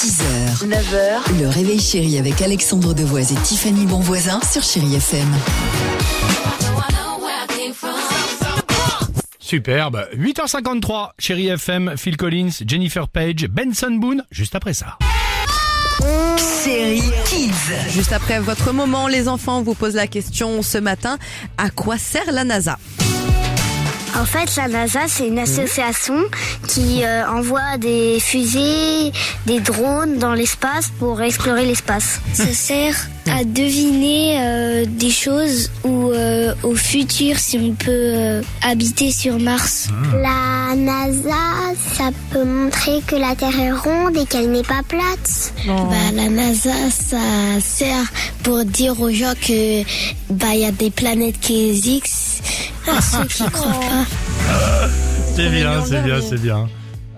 6h, 9h, le réveil chéri avec Alexandre Devoise et Tiffany Bonvoisin sur Chérie FM. Superbe. 8h53, Chérie FM, Phil Collins, Jennifer Page, Benson Boone, juste après ça. Chérie Kids. Juste après votre moment, les enfants on vous pose la question ce matin à quoi sert la NASA? En fait, la NASA, c'est une association qui euh, envoie des fusées, des drones dans l'espace pour explorer l'espace. Ça sert à deviner euh, des choses ou euh, au futur si on peut euh, habiter sur Mars. La NASA, ça peut montrer que la Terre est ronde et qu'elle n'est pas plate. Bah, la NASA, ça sert pour dire aux gens que bah il y a des planètes qui existent. À ceux qui croient pas. C'est bien, c'est bien, c'est bien.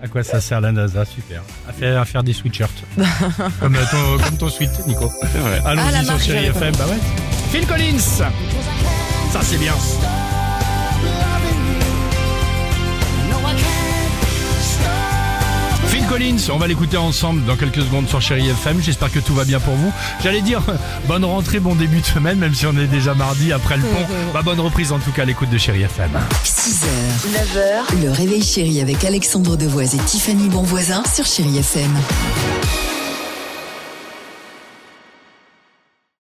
À quoi ça sert la NASA Super. À faire, à faire des sweatshirts. comme, euh, ton, comme ton sweat, Nico. Ah, Allons-y sur marque, Chérie FM. Bah ouais. Phil Collins. Ça, c'est bien. Collins, on va l'écouter ensemble dans quelques secondes sur Chérie FM. J'espère que tout va bien pour vous. J'allais dire bonne rentrée, bon début de semaine, même si on est déjà mardi après le pont. Bah, bonne reprise en tout cas à l'écoute de Chérie FM. 6h, 9h, le réveil chéri avec Alexandre Devoise et Tiffany Bonvoisin sur Chérie FM.